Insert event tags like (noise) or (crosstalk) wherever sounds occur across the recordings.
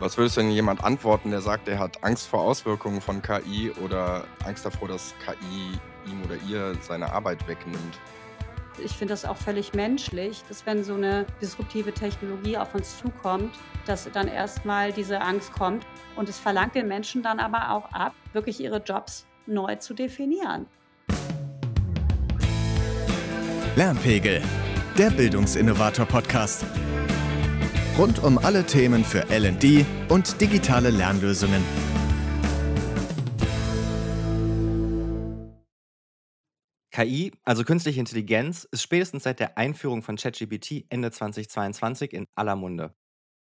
Was würdest du denn jemand antworten, der sagt, er hat Angst vor Auswirkungen von KI oder Angst davor, dass KI ihm oder ihr seine Arbeit wegnimmt? Ich finde das auch völlig menschlich, dass wenn so eine disruptive Technologie auf uns zukommt, dass dann erstmal diese Angst kommt. Und es verlangt den Menschen dann aber auch ab, wirklich ihre Jobs neu zu definieren. Lernpegel, der Bildungsinnovator-Podcast. Rund um alle Themen für LD und digitale Lernlösungen. KI, also künstliche Intelligenz, ist spätestens seit der Einführung von ChatGPT Ende 2022 in aller Munde.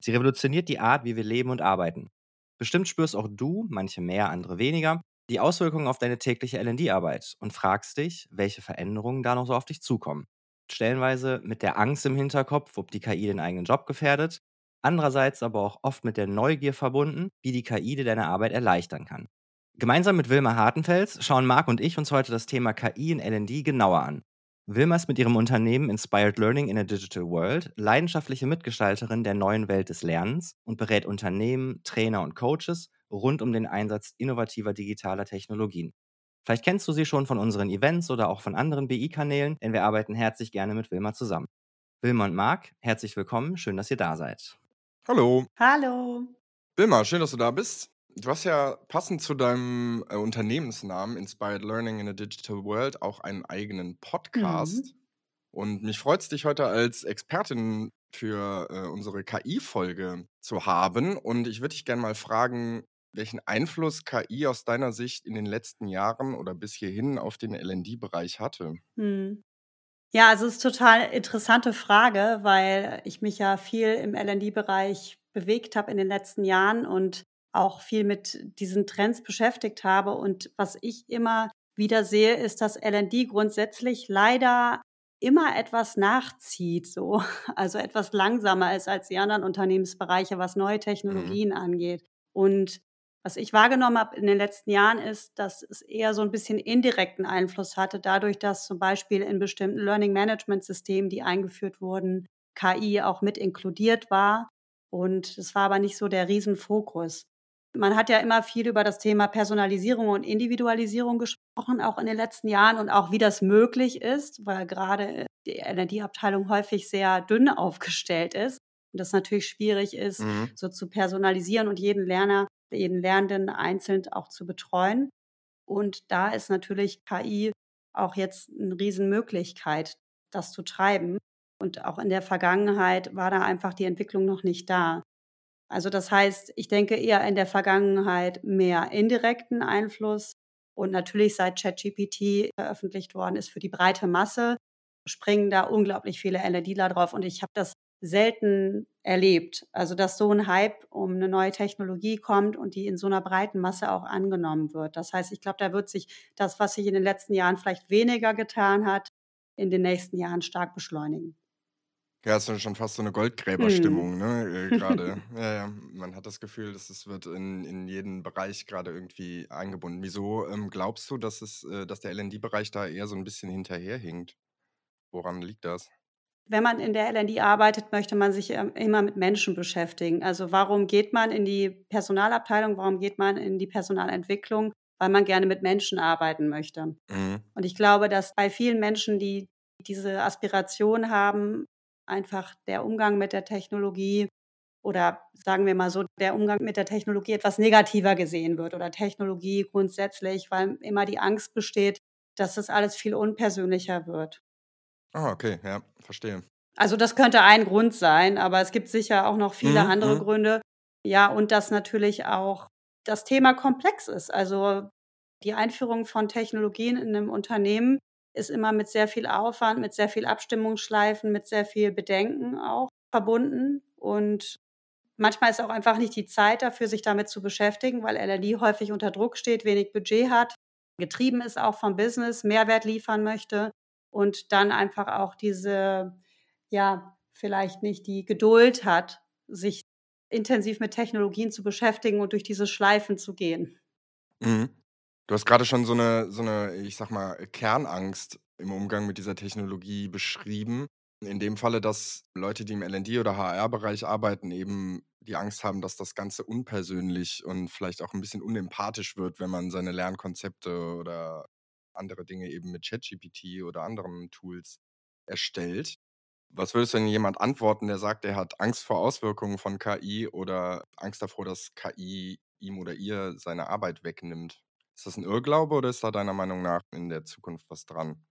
Sie revolutioniert die Art, wie wir leben und arbeiten. Bestimmt spürst auch du, manche mehr, andere weniger, die Auswirkungen auf deine tägliche LD-Arbeit und fragst dich, welche Veränderungen da noch so auf dich zukommen stellenweise mit der Angst im Hinterkopf, ob die KI den eigenen Job gefährdet, andererseits aber auch oft mit der Neugier verbunden, wie die KI dir deine Arbeit erleichtern kann. Gemeinsam mit Wilma Hartenfels schauen Marc und ich uns heute das Thema KI in LD genauer an. Wilma ist mit ihrem Unternehmen Inspired Learning in a Digital World leidenschaftliche Mitgestalterin der neuen Welt des Lernens und berät Unternehmen, Trainer und Coaches rund um den Einsatz innovativer digitaler Technologien. Vielleicht kennst du sie schon von unseren Events oder auch von anderen BI-Kanälen, denn wir arbeiten herzlich gerne mit Wilma zusammen. Wilma und Marc, herzlich willkommen, schön, dass ihr da seid. Hallo. Hallo. Wilma, schön, dass du da bist. Du hast ja passend zu deinem äh, Unternehmensnamen Inspired Learning in a Digital World auch einen eigenen Podcast. Mhm. Und mich freut es, dich heute als Expertin für äh, unsere KI-Folge zu haben. Und ich würde dich gerne mal fragen, welchen Einfluss KI aus deiner Sicht in den letzten Jahren oder bis hierhin auf den LND-Bereich hatte? Hm. Ja, also es ist total interessante Frage, weil ich mich ja viel im LND-Bereich bewegt habe in den letzten Jahren und auch viel mit diesen Trends beschäftigt habe. Und was ich immer wieder sehe, ist, dass LND grundsätzlich leider immer etwas nachzieht, so, (laughs) also etwas langsamer ist als die anderen Unternehmensbereiche, was neue mhm. Technologien mhm. angeht. Und was ich wahrgenommen habe in den letzten Jahren ist, dass es eher so ein bisschen indirekten Einfluss hatte, dadurch, dass zum Beispiel in bestimmten Learning Management Systemen, die eingeführt wurden, KI auch mit inkludiert war. Und es war aber nicht so der Riesenfokus. Man hat ja immer viel über das Thema Personalisierung und Individualisierung gesprochen, auch in den letzten Jahren und auch wie das möglich ist, weil gerade die Energieabteilung häufig sehr dünn (laughs) aufgestellt ist und das natürlich schwierig ist, mhm. so zu personalisieren und jeden Lerner jeden Lernenden einzeln auch zu betreuen. Und da ist natürlich KI auch jetzt eine Riesenmöglichkeit, das zu treiben. Und auch in der Vergangenheit war da einfach die Entwicklung noch nicht da. Also das heißt, ich denke eher in der Vergangenheit mehr indirekten Einfluss. Und natürlich seit ChatGPT veröffentlicht worden ist für die breite Masse, springen da unglaublich viele LEDler drauf. Und ich habe das selten erlebt. Also dass so ein Hype um eine neue Technologie kommt und die in so einer breiten Masse auch angenommen wird. Das heißt, ich glaube, da wird sich das, was sich in den letzten Jahren vielleicht weniger getan hat, in den nächsten Jahren stark beschleunigen. Ja, es ist schon fast so eine Goldgräberstimmung, hm. ne? Äh, gerade. (laughs) ja, ja. Man hat das Gefühl, dass es wird in, in jeden Bereich gerade irgendwie eingebunden. Wieso ähm, glaubst du, dass es, äh, dass der LND-Bereich da eher so ein bisschen hinterherhinkt? Woran liegt das? Wenn man in der LND arbeitet, möchte man sich ähm, immer mit Menschen beschäftigen. Also warum geht man in die Personalabteilung, warum geht man in die Personalentwicklung? Weil man gerne mit Menschen arbeiten möchte. Mhm. Und ich glaube, dass bei vielen Menschen, die diese Aspiration haben, einfach der Umgang mit der Technologie oder sagen wir mal so, der Umgang mit der Technologie etwas negativer gesehen wird oder Technologie grundsätzlich, weil immer die Angst besteht, dass das alles viel unpersönlicher wird. Ah, okay, ja, verstehe. Also das könnte ein Grund sein, aber es gibt sicher auch noch viele Mhm, andere mhm. Gründe. Ja, und dass natürlich auch das Thema komplex ist. Also die Einführung von Technologien in einem Unternehmen ist immer mit sehr viel Aufwand, mit sehr viel Abstimmungsschleifen, mit sehr viel Bedenken auch verbunden. Und manchmal ist auch einfach nicht die Zeit dafür, sich damit zu beschäftigen, weil LLD häufig unter Druck steht, wenig Budget hat, getrieben ist auch vom Business, Mehrwert liefern möchte und dann einfach auch diese, ja, vielleicht nicht die Geduld hat, sich intensiv mit Technologien zu beschäftigen und durch diese Schleifen zu gehen. Mhm. Du hast gerade schon so eine, so eine, ich sag mal, Kernangst im Umgang mit dieser Technologie beschrieben. in dem Falle, dass Leute, die im LD oder HR-Bereich arbeiten, eben die Angst haben, dass das Ganze unpersönlich und vielleicht auch ein bisschen unempathisch wird, wenn man seine Lernkonzepte oder andere Dinge eben mit ChatGPT oder anderen Tools erstellt. Was würdest du denn jemand antworten, der sagt, er hat Angst vor Auswirkungen von KI oder Angst davor, dass KI ihm oder ihr seine Arbeit wegnimmt? Ist das ein Irrglaube oder ist da deiner Meinung nach in der Zukunft was dran?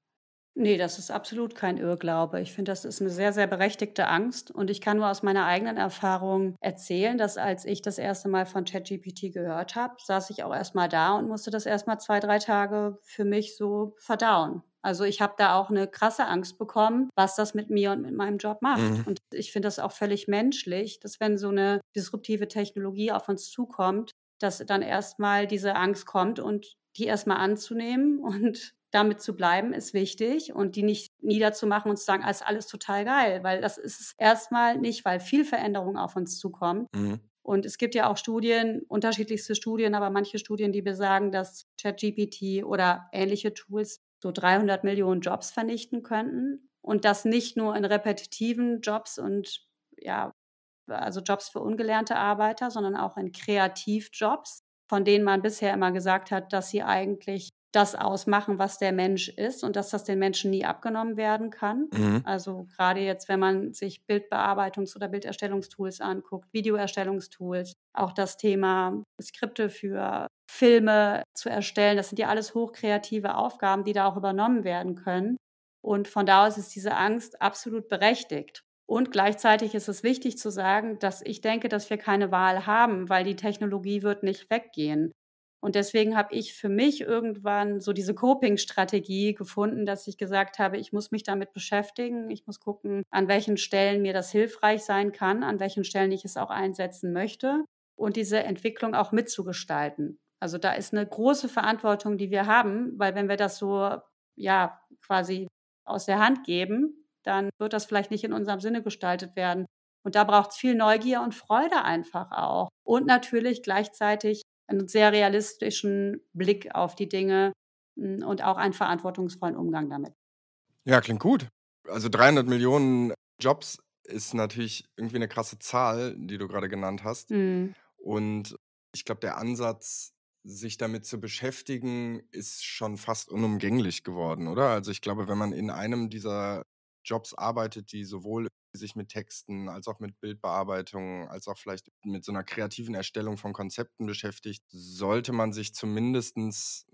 Nee, das ist absolut kein Irrglaube. Ich finde, das ist eine sehr, sehr berechtigte Angst. Und ich kann nur aus meiner eigenen Erfahrung erzählen, dass als ich das erste Mal von ChatGPT gehört habe, saß ich auch erst mal da und musste das erst mal zwei, drei Tage für mich so verdauen. Also ich habe da auch eine krasse Angst bekommen, was das mit mir und mit meinem Job macht. Mhm. Und ich finde das auch völlig menschlich, dass wenn so eine disruptive Technologie auf uns zukommt, dass dann erstmal diese Angst kommt und die erstmal anzunehmen und damit zu bleiben, ist wichtig und die nicht niederzumachen und zu sagen, ah, ist alles total geil, weil das ist es erstmal nicht, weil viel Veränderung auf uns zukommt. Mhm. Und es gibt ja auch Studien, unterschiedlichste Studien, aber manche Studien, die besagen, dass ChatGPT oder ähnliche Tools so 300 Millionen Jobs vernichten könnten. Und das nicht nur in repetitiven Jobs und ja, also Jobs für ungelernte Arbeiter, sondern auch in Kreativjobs, von denen man bisher immer gesagt hat, dass sie eigentlich das ausmachen, was der Mensch ist und dass das den Menschen nie abgenommen werden kann. Mhm. Also gerade jetzt, wenn man sich Bildbearbeitungs- oder Bilderstellungstools anguckt, Videoerstellungstools, auch das Thema Skripte für Filme zu erstellen, das sind ja alles hochkreative Aufgaben, die da auch übernommen werden können. Und von da aus ist diese Angst absolut berechtigt. Und gleichzeitig ist es wichtig zu sagen, dass ich denke, dass wir keine Wahl haben, weil die Technologie wird nicht weggehen. Und deswegen habe ich für mich irgendwann so diese Coping-Strategie gefunden, dass ich gesagt habe, ich muss mich damit beschäftigen. Ich muss gucken, an welchen Stellen mir das hilfreich sein kann, an welchen Stellen ich es auch einsetzen möchte und diese Entwicklung auch mitzugestalten. Also da ist eine große Verantwortung, die wir haben, weil wenn wir das so, ja, quasi aus der Hand geben, dann wird das vielleicht nicht in unserem Sinne gestaltet werden. Und da braucht es viel Neugier und Freude einfach auch. Und natürlich gleichzeitig einen sehr realistischen Blick auf die Dinge hm, und auch einen verantwortungsvollen Umgang damit. Ja, klingt gut. Also 300 Millionen Jobs ist natürlich irgendwie eine krasse Zahl, die du gerade genannt hast. Mhm. Und ich glaube, der Ansatz, sich damit zu beschäftigen, ist schon fast unumgänglich geworden, oder? Also ich glaube, wenn man in einem dieser Jobs arbeitet, die sowohl sich mit Texten als auch mit Bildbearbeitung, als auch vielleicht mit so einer kreativen Erstellung von Konzepten beschäftigt, sollte man sich zumindest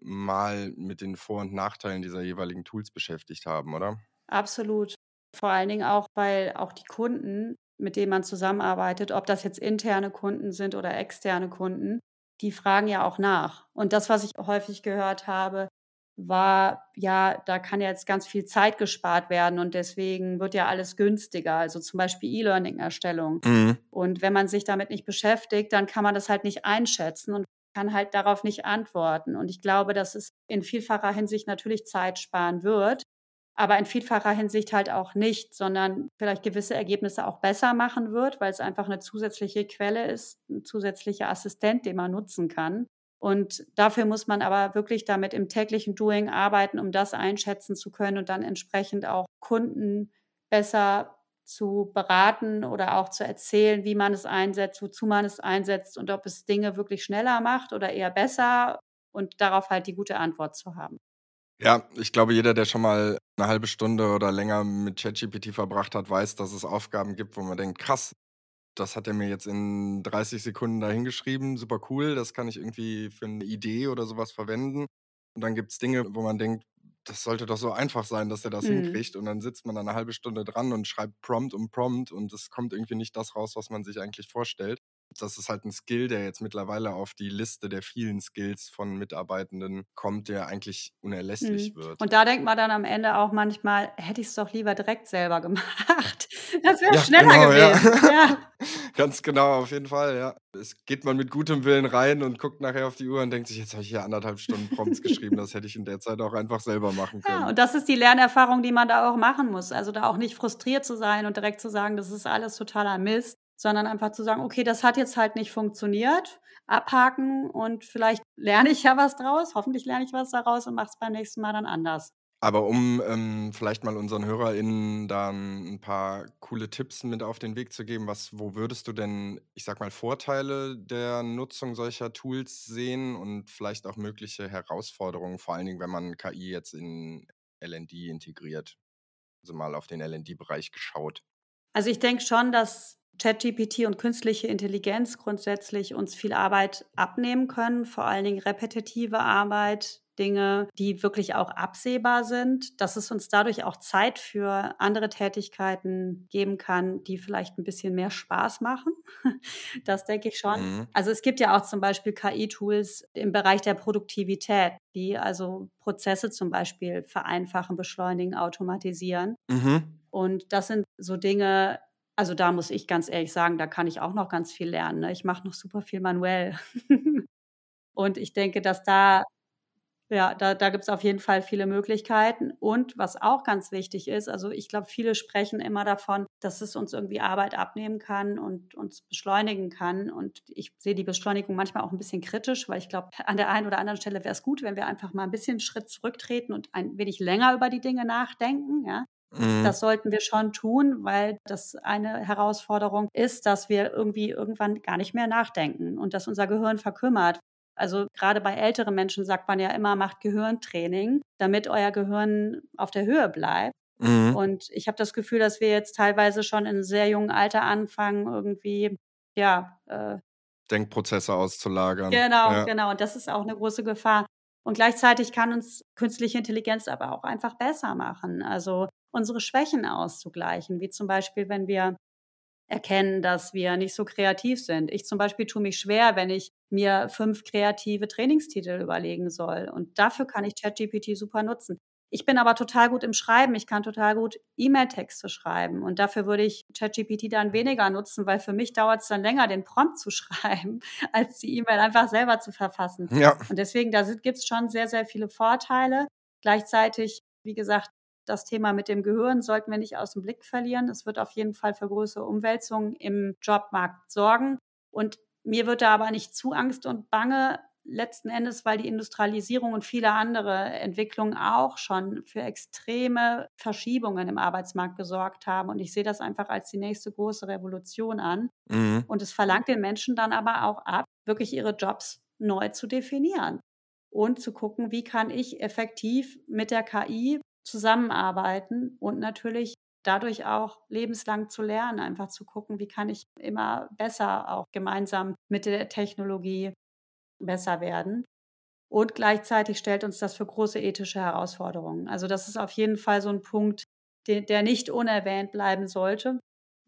mal mit den Vor- und Nachteilen dieser jeweiligen Tools beschäftigt haben, oder? Absolut. Vor allen Dingen auch, weil auch die Kunden, mit denen man zusammenarbeitet, ob das jetzt interne Kunden sind oder externe Kunden, die fragen ja auch nach. Und das, was ich häufig gehört habe, war, ja, da kann jetzt ganz viel Zeit gespart werden und deswegen wird ja alles günstiger, also zum Beispiel E-Learning-Erstellung. Mhm. Und wenn man sich damit nicht beschäftigt, dann kann man das halt nicht einschätzen und kann halt darauf nicht antworten. Und ich glaube, dass es in vielfacher Hinsicht natürlich Zeit sparen wird, aber in vielfacher Hinsicht halt auch nicht, sondern vielleicht gewisse Ergebnisse auch besser machen wird, weil es einfach eine zusätzliche Quelle ist, ein zusätzlicher Assistent, den man nutzen kann. Und dafür muss man aber wirklich damit im täglichen Doing arbeiten, um das einschätzen zu können und dann entsprechend auch Kunden besser zu beraten oder auch zu erzählen, wie man es einsetzt, wozu man es einsetzt und ob es Dinge wirklich schneller macht oder eher besser und darauf halt die gute Antwort zu haben. Ja, ich glaube, jeder, der schon mal eine halbe Stunde oder länger mit ChatGPT verbracht hat, weiß, dass es Aufgaben gibt, wo man denkt, krass, das hat er mir jetzt in 30 Sekunden dahingeschrieben, super cool, das kann ich irgendwie für eine Idee oder sowas verwenden. Und dann gibt es Dinge, wo man denkt, das sollte doch so einfach sein, dass er das mhm. hinkriegt. Und dann sitzt man dann eine halbe Stunde dran und schreibt Prompt um Prompt und es kommt irgendwie nicht das raus, was man sich eigentlich vorstellt das ist halt ein Skill, der jetzt mittlerweile auf die Liste der vielen Skills von Mitarbeitenden kommt, der eigentlich unerlässlich mhm. wird. Und da denkt man dann am Ende auch manchmal, hätte ich es doch lieber direkt selber gemacht. (laughs) Das wäre ja, schneller genau, gewesen. Ja. ja. (laughs) Ganz genau, auf jeden Fall, ja. Es geht man mit gutem Willen rein und guckt nachher auf die Uhr und denkt sich, jetzt habe ich hier anderthalb Stunden Prompts geschrieben, das hätte ich in der Zeit auch einfach selber machen (laughs) können. Ja, und das ist die Lernerfahrung, die man da auch machen muss. Also da auch nicht frustriert zu sein und direkt zu sagen, das ist alles totaler Mist, sondern einfach zu sagen, okay, das hat jetzt halt nicht funktioniert, abhaken und vielleicht lerne ich ja was draus, hoffentlich lerne ich was daraus und mache es beim nächsten Mal dann anders. Aber um, ähm, vielleicht mal unseren HörerInnen dann ein paar coole Tipps mit auf den Weg zu geben, was wo würdest du denn, ich sag mal, Vorteile der Nutzung solcher Tools sehen und vielleicht auch mögliche Herausforderungen, vor allen Dingen, wenn man KI jetzt in LND integriert? Also mal auf den LND-Bereich geschaut. Also ich denke schon, dass ChatGPT und künstliche Intelligenz grundsätzlich uns viel Arbeit abnehmen können, vor allen Dingen repetitive Arbeit, Dinge, die wirklich auch absehbar sind, dass es uns dadurch auch Zeit für andere Tätigkeiten geben kann, die vielleicht ein bisschen mehr Spaß machen. (laughs) Das denke ich schon. Mhm. Also es gibt ja auch zum Beispiel KI-Tools im Bereich der Produktivität, die also Prozesse zum Beispiel vereinfachen, beschleunigen, automatisieren. Mhm. Und das sind so Dinge, also da muss ich ganz ehrlich sagen, da kann ich auch noch ganz viel lernen. Ne? Ich mache noch super viel manuell. (laughs) Und ich denke, dass da ja, da, da gibt es auf jeden Fall viele Möglichkeiten. Und was auch ganz wichtig ist, also ich glaube, viele sprechen immer davon, dass es uns irgendwie Arbeit abnehmen kann und uns beschleunigen kann. Und ich sehe die Beschleunigung manchmal auch ein bisschen kritisch, weil ich glaube, an der einen oder anderen Stelle wäre es gut, wenn wir einfach mal ein bisschen Schritt zurücktreten und ein wenig länger über die Dinge nachdenken. Ja? Mhm. Das sollten wir schon tun, weil das eine Herausforderung ist, dass wir irgendwie irgendwann gar nicht mehr nachdenken und dass unser Gehirn verkümmert. Also gerade bei älteren Menschen sagt man ja immer, macht Gehirntraining, damit euer Gehirn auf der Höhe bleibt. Mhm. Und ich habe das Gefühl, dass wir jetzt teilweise schon in sehr jungen Alter anfangen, irgendwie, ja. Äh, Denkprozesse auszulagern. Genau, ja. genau. Und das ist auch eine große Gefahr. Und gleichzeitig kann uns künstliche Intelligenz aber auch einfach besser machen. Also unsere Schwächen auszugleichen, wie zum Beispiel, wenn wir erkennen, dass wir nicht so kreativ sind. Ich zum Beispiel tue mich schwer, wenn ich mir fünf kreative Trainingstitel überlegen soll. Und dafür kann ich ChatGPT super nutzen. Ich bin aber total gut im Schreiben. Ich kann total gut E-Mail-Texte schreiben. Und dafür würde ich ChatGPT dann weniger nutzen, weil für mich dauert es dann länger, den Prompt zu (laughs) schreiben, als die E-Mail einfach selber zu verfassen. Ja. Und deswegen, da gibt es schon sehr, sehr viele Vorteile. Gleichzeitig, wie gesagt, das Thema mit dem Gehirn sollten wir nicht aus dem Blick verlieren. Es wird auf jeden Fall für größere Umwälzungen im Jobmarkt sorgen. Und mir wird da aber nicht zu Angst und Bange, letzten Endes, weil die Industrialisierung und viele andere Entwicklungen auch schon für extreme Verschiebungen im Arbeitsmarkt gesorgt haben. Und ich sehe das einfach als die nächste große Revolution an. Mhm. Und es verlangt den Menschen dann aber auch ab, wirklich ihre Jobs neu zu definieren und zu gucken, wie kann ich effektiv mit der KI zusammenarbeiten und natürlich dadurch auch lebenslang zu lernen, einfach zu gucken, wie kann ich immer besser auch gemeinsam mit der Technologie besser werden. Und gleichzeitig stellt uns das für große ethische Herausforderungen. Also das ist auf jeden Fall so ein Punkt, der nicht unerwähnt bleiben sollte,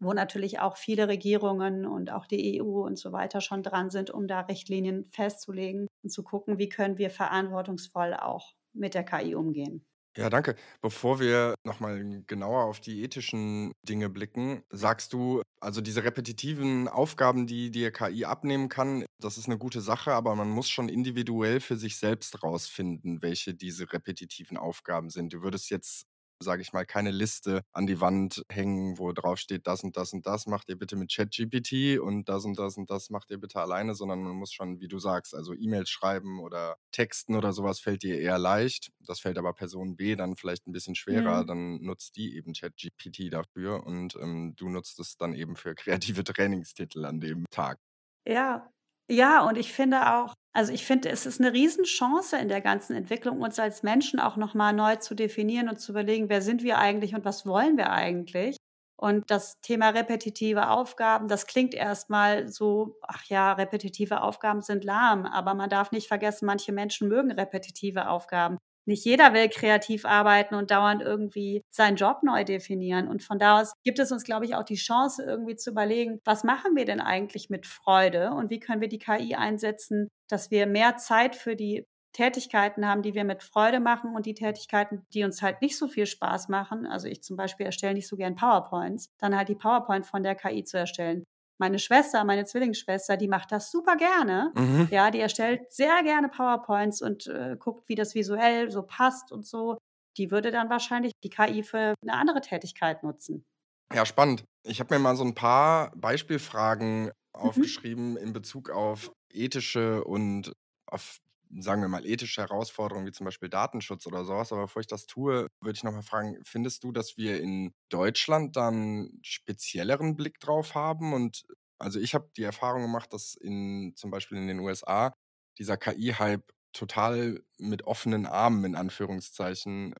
wo natürlich auch viele Regierungen und auch die EU und so weiter schon dran sind, um da Richtlinien festzulegen und zu gucken, wie können wir verantwortungsvoll auch mit der KI umgehen. Ja, danke. Bevor wir nochmal genauer auf die ethischen Dinge blicken, sagst du, also diese repetitiven Aufgaben, die dir KI abnehmen kann, das ist eine gute Sache, aber man muss schon individuell für sich selbst rausfinden, welche diese repetitiven Aufgaben sind. Du würdest jetzt sage ich mal, keine Liste an die Wand hängen, wo drauf steht, das und das und das macht ihr bitte mit ChatGPT und das und das und das macht ihr bitte alleine, sondern man muss schon, wie du sagst, also E-Mails schreiben oder Texten oder sowas fällt dir eher leicht. Das fällt aber Person B dann vielleicht ein bisschen schwerer. Mhm. Dann nutzt die eben ChatGPT dafür und ähm, du nutzt es dann eben für (laughs) kreative Trainingstitel an dem Tag. Ja, ja, und ich finde auch, also ich finde, es ist eine Riesenchance in der ganzen Entwicklung, uns als Menschen auch nochmal neu zu definieren und zu überlegen, wer sind wir eigentlich und was wollen wir eigentlich? Und das Thema repetitive Aufgaben, das klingt erstmal so, ach ja, repetitive Aufgaben sind lahm, aber man darf nicht vergessen, manche Menschen mögen repetitive Aufgaben nicht jeder will kreativ arbeiten und dauernd irgendwie seinen Job neu definieren. Und von da aus gibt es uns, glaube ich, auch die Chance, irgendwie zu überlegen, was machen wir denn eigentlich mit Freude und wie können wir die KI einsetzen, dass wir mehr Zeit für die Tätigkeiten haben, die wir mit Freude machen und die Tätigkeiten, die uns halt nicht so viel Spaß machen. Also ich zum Beispiel erstelle nicht so gern PowerPoints, dann halt die PowerPoint von der KI zu erstellen. Meine Schwester, meine Zwillingsschwester, die macht das super gerne. Mhm. Ja, die erstellt sehr gerne PowerPoints und äh, guckt, wie das visuell so passt und so. Die würde dann wahrscheinlich die KI für eine andere Tätigkeit nutzen. Ja, spannend. Ich habe mir mal so ein paar Beispielfragen mhm. aufgeschrieben in Bezug auf ethische und auf sagen wir mal, ethische Herausforderungen wie zum Beispiel Datenschutz oder sowas. Aber bevor ich das tue, würde ich nochmal fragen, findest du, dass wir in Deutschland dann spezielleren Blick drauf haben? Und also ich habe die Erfahrung gemacht, dass in zum Beispiel in den USA dieser KI-Hype total mit offenen Armen in Anführungszeichen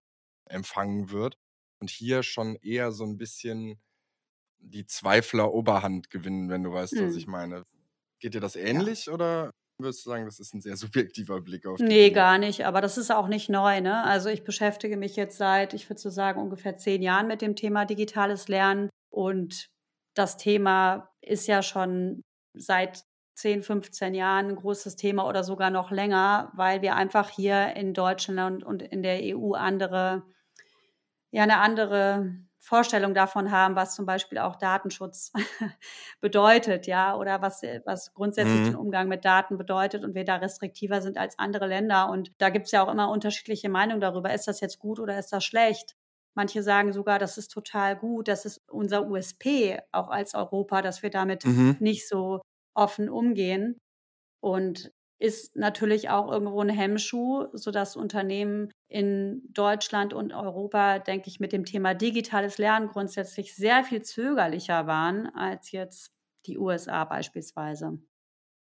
empfangen wird und hier schon eher so ein bisschen die Zweifler Oberhand gewinnen, wenn du weißt, was ich meine. Geht dir das Ja. ähnlich oder würdest du sagen, das ist ein sehr (laughs) subjektiver Blick auf die Nee, Dinge? gar nicht, aber das ist auch nicht neu, ne? Also, ich beschäftige mich jetzt seit, ich würde so sagen, ungefähr 10 Jahren mit dem Thema digitales Lernen und das Thema ist ja schon seit 10, 15 Jahren 'n großes Thema oder sogar noch länger, weil wir einfach hier in Deutschland und in der EU andere ja, 'ne andere Vorstellung davon haben, was zum Beispiel auch Datenschutz (laughs) bedeutet, ja, oder was äh, was grundsätzlich den Mhm. Umgang mit Daten bedeutet und wir da restriktiver sind als andere Länder. Und da gibt's ja auch immer unterschiedliche Meinungen darüber. Ist das jetzt gut oder ist das schlecht? Manche sagen sogar, das ist total gut, das ist unser USP auch als Europa, dass wir damit Mhm. nicht so offen umgehen und ist natürlich auch irgendwo 'n Hemmschuh, sodass Unternehmen in Deutschland und Europa, denke ich, mit dem Thema digitales Lernen grundsätzlich sehr viel zögerlicher waren als jetzt die USA beispielsweise.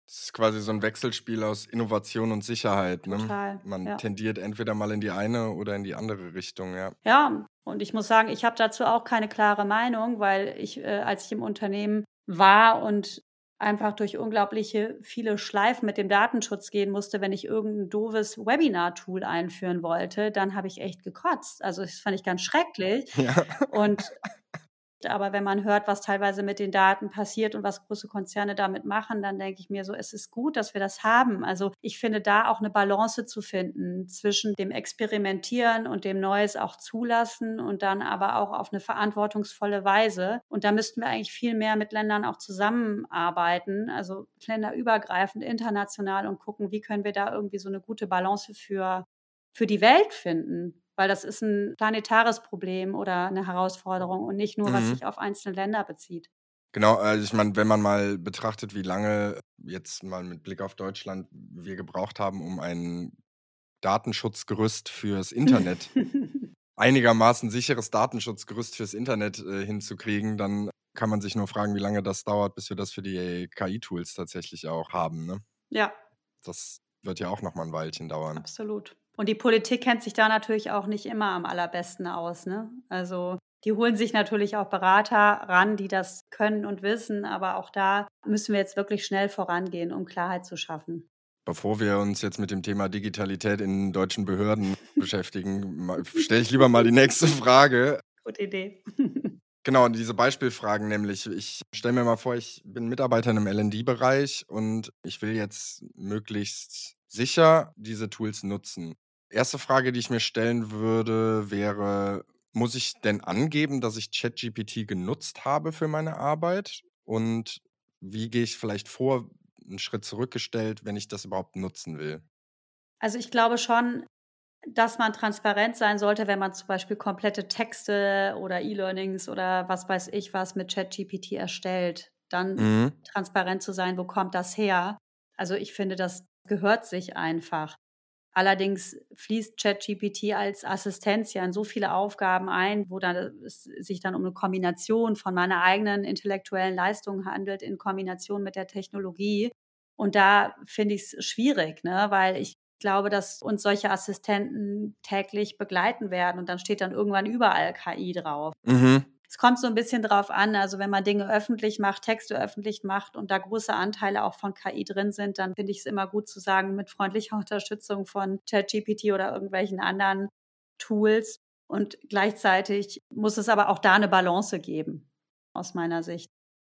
Das ist quasi so 'n Wechselspiel aus Innovation und Sicherheit, ne? Total, Man ja. tendiert entweder mal in die eine oder in die andere Richtung, ja. Ja, und ich muss sagen, ich habe dazu auch keine klare Meinung, weil ich, äh, als ich im Unternehmen war und einfach durch unglaubliche viele Schleifen mit dem Datenschutz gehen musste, wenn ich irgend 'n doofes Webinar-Tool einführen wollte, dann habe ich echt gekotzt. Also, das fand ich ganz schrecklich. Ja. Und aber wenn man hört, was teilweise mit den Daten passiert und was große Konzerne damit machen, dann denke ich mir so, es ist gut, dass wir das haben. Also, ich finde da auch 'ne Balance zu finden zwischen dem Experimentieren und dem Neues auch zulassen und dann aber auch auf 'ne verantwortungsvolle Weise. Und da müssten wir eigentlich viel mehr mit Ländern auch zusammenarbeiten, also länderübergreifend, international und gucken, wie können wir da irgendwie so 'ne gute Balance für für die Welt finden, weil das ist 'n planetares Problem oder 'ne Herausforderung und nicht nur, was Mhm. sich auf einzelne Länder bezieht. Genau, also ich meine, wenn man mal betrachtet, wie lange jetzt mal mit Blick auf Deutschland wir gebraucht haben, um ein Datenschutzgerüst fürs Internet (laughs) einigermaßen sicheres Datenschutzgerüst fürs Internet, äh, hinzukriegen, dann kann man sich nur fragen, wie lange das dauert, bis wir das für die KI-Tools tatsächlich auch haben, ne? Ja. Das wird ja auch noch mal 'n Weilchen dauern. Absolut. Und die Politik kennt sich da natürlich auch nicht immer am allerbesten aus, ne? Also, die holen sich natürlich auch Berater ran, die das können und wissen, aber auch da müssen wir jetzt wirklich schnell vorangehen, um Klarheit zu schaffen. Bevor wir uns jetzt mit dem Thema Digitalität in deutschen Behörden (laughs) beschäftigen, stelle ich lieber mal die nächste Frage. Gute Idee. (laughs) Genau, diese Beispielfragen nämlich. Ich stelle mir mal vor, ich bin Mitarbeiter in 'nem L&D-Bereich und ich will jetzt möglichst sicher diese Tools nutzen. Erste Frage, die ich mir stellen würde, wäre: Muss ich denn angeben, dass ich ChatGPT genutzt habe für meine Arbeit? Und wie gehe ich vielleicht vor, 'n Schritt zurückgestellt, wenn ich das überhaupt nutzen will? Also, ich glaube schon, dass man transparent sein sollte, wenn man zum Beispiel komplette Texte oder E-Learnings oder was weiß ich was mit ChatGPT erstellt, dann Mhm. transparent zu sein, wo kommt das her? Also, ich finde, das gehört sich einfach. Allerdings fließt ChatGPT als Assistenz ja in so viele Aufgaben ein, wo dann es sich dann um 'ne Kombination von meiner eigenen intellektuellen Leistung handelt in Kombination mit der Technologie. Und da finde ich's schwierig, ne, weil ich glaube, dass uns solche Assistenten täglich begleiten werden und dann steht dann irgendwann überall KI drauf. Mhm. Es kommt so 'n bisschen drauf an, also, wenn man Dinge öffentlich macht, Texte öffentlich macht und da große Anteile auch von KI drin sind, dann finde ich's immer gut zu sagen, mit freundlicher (laughs) Unterstützung von ChatGPT oder irgendwelchen anderen Tools. Und gleichzeitig muss es aber auch da 'ne Balance geben, aus meiner Sicht.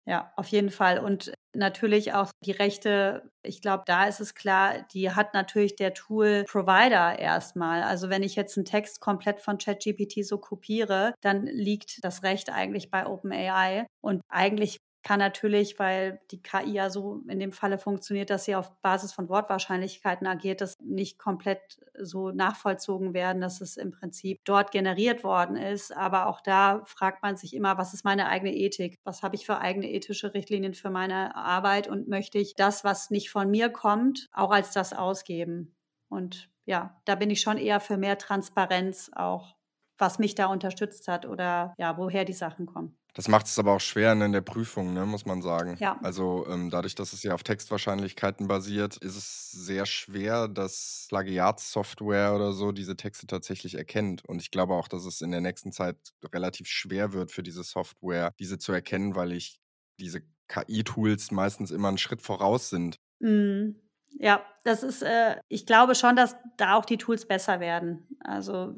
Ja, auf jeden Fall. Und natürlich auch die Rechte ich glaube, da ist es klar, die hat natürlich der Tool-Provider erst mal. Also, wenn ich jetzt 'n Text komplett von ChatGPT so kopiere, dann liegt das Recht eigentlich bei OpenAI. Und eigentlich kann natürlich, weil die KI ja so in dem Falle funktioniert, dass sie auf Basis von Wortwahrscheinlichkeiten agiert, das nicht komplett so nachvollzogen werden, dass es im Prinzip dort generiert worden ist. Aber auch da fragt man sich immer: „Was ist meine eigene Ethik? Was habe ich für eigene ethische Richtlinien für meine Arbeit und möchte ich das, was nicht von mir kommt, auch als das ausgeben?“ Und ja, da bin ich schon eher für mehr Transparenz auch, was mich da unterstützt hat oder ja, woher die Sachen kommen. Das macht es aber auch schwer in der Prüfung, ne, muss man sagen. Ja. Also ähm, dadurch, dass es ja auf Textwahrscheinlichkeiten basiert, ist es sehr schwer, dass Plagiatssoftware oder so diese Texte tatsächlich erkennt. Und ich glaube auch, dass es in der nächsten Zeit relativ schwer wird für diese Software, diese zu erkennen, weil ich diese KI-Tools meistens immer einen Schritt voraus sind. Mhm. Ja, das ist, äh, ich glaube schon, dass da auch die Tools besser werden. Also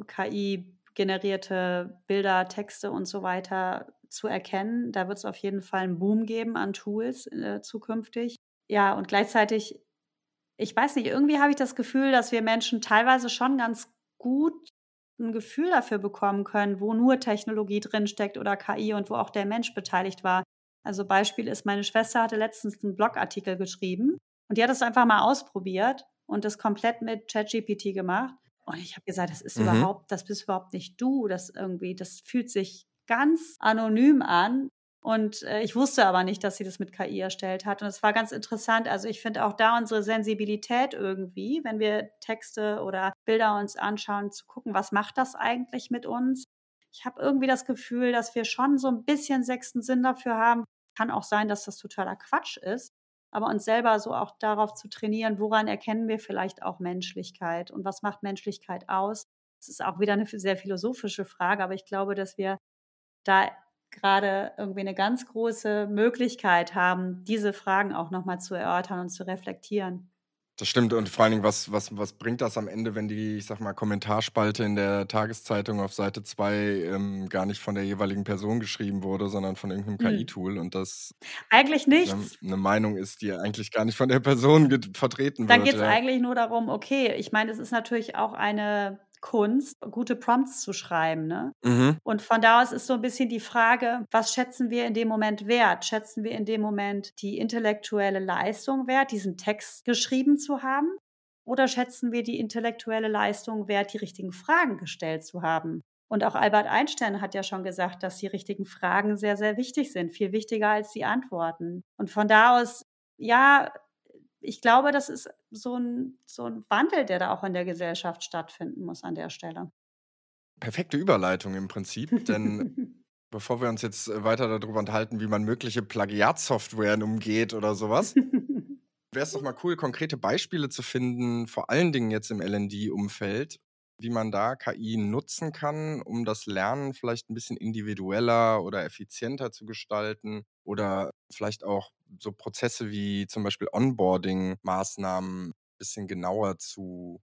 KI-generierte Bilder, Texte und so weiter zu erkennen. Da wird es auf jeden Fall einen Boom geben an Tools äh, zukünftig. Ja, und gleichzeitig, ich weiß nicht, irgendwie habe ich das Gefühl, dass wir Menschen teilweise schon ganz gut ein Gefühl dafür bekommen können, wo nur Technologie drinsteckt oder KI und wo auch der Mensch beteiligt war. Also Beispiel ist, meine Schwester hatte letztens einen Blogartikel geschrieben und die hat es einfach mal ausprobiert und das komplett mit ChatGPT gemacht. Und ich habe gesagt, das ist mhm. überhaupt, das bist überhaupt nicht du. Das irgendwie, das fühlt sich ganz anonym an. Und äh, ich wusste aber nicht, dass sie das mit KI erstellt hat. Und es war ganz interessant. Also ich finde auch da unsere Sensibilität irgendwie, wenn wir Texte oder Bilder uns anschauen, zu gucken, was macht das eigentlich mit uns? Ich habe irgendwie das Gefühl, dass wir schon so ein bisschen sechsten Sinn dafür haben. Kann auch sein, dass das totaler Quatsch ist. Aber uns selber so auch darauf zu trainieren, woran erkennen wir vielleicht auch Menschlichkeit und was macht Menschlichkeit aus? Das ist auch wieder eine sehr philosophische Frage, aber ich glaube, dass wir da gerade irgendwie eine ganz große Möglichkeit haben, diese Fragen auch nochmal zu erörtern und zu reflektieren. Das stimmt. Und vor allen Dingen, was, was, was bringt das am Ende, wenn die, ich sag mal, Kommentarspalte in der Tageszeitung auf Seite 2 ähm, gar nicht von der jeweiligen Person geschrieben wurde, sondern von irgendeinem mhm. KI-Tool und das eigentlich nichts. Eine, eine, Meinung ist, die eigentlich gar nicht von der Person (laughs) vertreten Dann wird. Dann geht es ja. eigentlich nur darum, okay, ich meine, es ist natürlich auch eine Kunst, gute Prompts zu schreiben. Ne? Mhm. Und von da aus ist so ein bisschen die Frage, was schätzen wir in dem Moment wert? Schätzen wir in dem Moment die intellektuelle Leistung wert, diesen Text geschrieben zu haben? Oder schätzen wir die intellektuelle Leistung wert, die richtigen Fragen gestellt zu haben? Und auch Albert Einstein hat ja schon gesagt, dass die richtigen Fragen sehr, sehr wichtig sind, viel wichtiger als die Antworten. Und von da aus, ja, ich glaube, das ist so ein, so ein Wandel, der da auch in der Gesellschaft stattfinden muss an der Stelle. Perfekte Überleitung im Prinzip, denn (laughs) bevor wir uns jetzt äh, weiter darüber unterhalten, wie man mögliche Plagiatsoftwaren umgeht oder sowas, (laughs) wäre es doch mal cool, konkrete Beispiele zu finden, vor allen Dingen jetzt im LND-Umfeld, wie man da KI nutzen kann, um das Lernen vielleicht ein bisschen individueller oder effizienter zu gestalten oder vielleicht auch so Prozesse wie zum Beispiel Onboarding-Maßnahmen ein bisschen genauer zu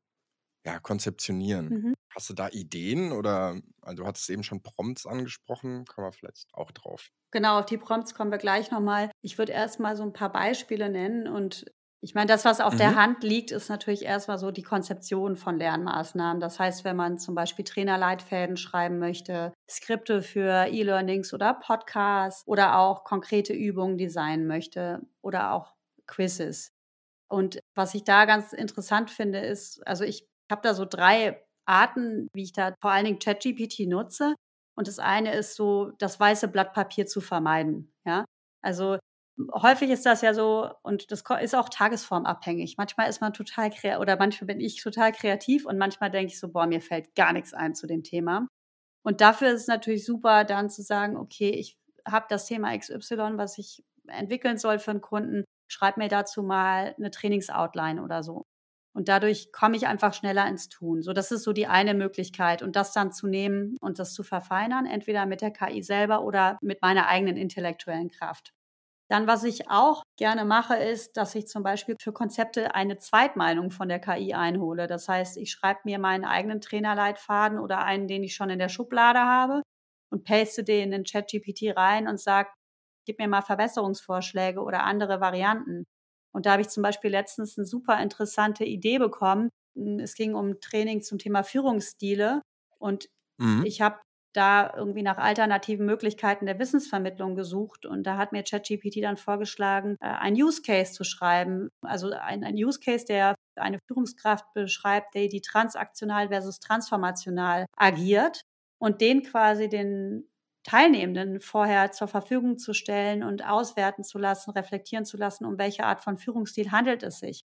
ja, konzeptionieren. Mhm. Hast du da Ideen oder also du hattest eben schon Prompts angesprochen, kommen wir vielleicht auch drauf. Genau, auf die Prompts kommen wir gleich nochmal. Ich würde erst mal so ein paar Beispiele nennen und ich meine, das, was auf mhm. der Hand liegt, ist natürlich erstmal so die Konzeption von Lernmaßnahmen. Das heißt, wenn man zum Beispiel Trainerleitfäden schreiben möchte, Skripte für E-Learnings oder Podcasts oder auch konkrete Übungen designen möchte oder auch Quizzes. Und was ich da ganz interessant finde, ist, also ich habe da so drei Arten, wie ich da vor allen Dingen ChatGPT nutze. Und das eine ist so, das weiße Blatt Papier zu vermeiden. Ja, also häufig ist das ja so, und das ist auch tagesformabhängig. Manchmal ist man total kreativ, oder manchmal bin ich total kreativ und manchmal denke ich so, boah, mir fällt gar nichts ein zu dem Thema. Und dafür ist es natürlich super, dann zu sagen, okay, ich habe das Thema XY, was ich entwickeln soll für einen Kunden, schreib mir dazu mal eine Trainingsoutline oder so. Und dadurch komme ich einfach schneller ins Tun. So, das ist so die eine Möglichkeit. Und das dann zu nehmen und das zu verfeinern, entweder mit der KI selber oder mit meiner eigenen intellektuellen Kraft. Dann, was ich auch gerne mache, ist, dass ich zum Beispiel für Konzepte eine Zweitmeinung von der KI einhole. Das heißt, ich schreibe mir meinen eigenen Trainerleitfaden oder einen, den ich schon in der Schublade habe und paste den in den ChatGPT rein und sage, gib mir mal Verbesserungsvorschläge oder andere Varianten. Und da habe ich zum Beispiel letztens eine super interessante Idee bekommen. Es ging um Training zum Thema Führungsstile. Und mhm. ich habe da irgendwie nach alternativen Möglichkeiten der Wissensvermittlung gesucht und da hat mir ChatGPT dann vorgeschlagen, äh, ein Use Case zu schreiben. Also ein, ein Use Case, der eine Führungskraft beschreibt, die, die transaktional versus transformational agiert und den quasi den Teilnehmenden vorher zur Verfügung zu stellen und auswerten zu lassen, reflektieren zu lassen, um welche Art von Führungsstil handelt es sich.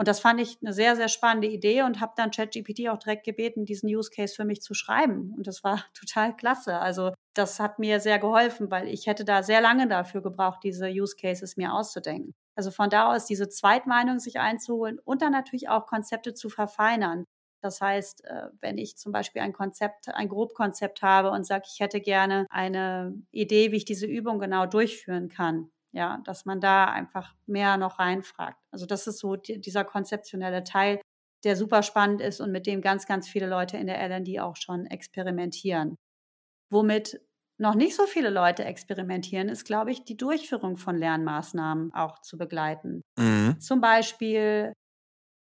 Und das fand ich eine sehr, sehr spannende Idee und habe dann ChatGPT auch direkt gebeten, diesen Use Case für mich zu schreiben. Und das war (laughs) total klasse. Also das hat mir sehr geholfen, weil ich hätte da sehr lange dafür gebraucht, diese Use Cases mir auszudenken. Also von da aus diese Zweitmeinung sich einzuholen und dann natürlich auch Konzepte zu verfeinern. Das heißt, äh, wenn ich zum Beispiel ein Konzept, ein Grobkonzept habe und sage, ich hätte gerne eine Idee, wie ich diese Übung genau durchführen kann, ja, dass man da einfach mehr noch reinfragt. Also das ist so die, dieser konzeptionelle Teil, der super spannend ist und mit dem ganz, ganz viele Leute in der LND auch schon experimentieren. Womit noch nicht so viele Leute experimentieren, ist, glaube ich, die Durchführung von Lernmaßnahmen auch zu begleiten. Mhm. Zum Beispiel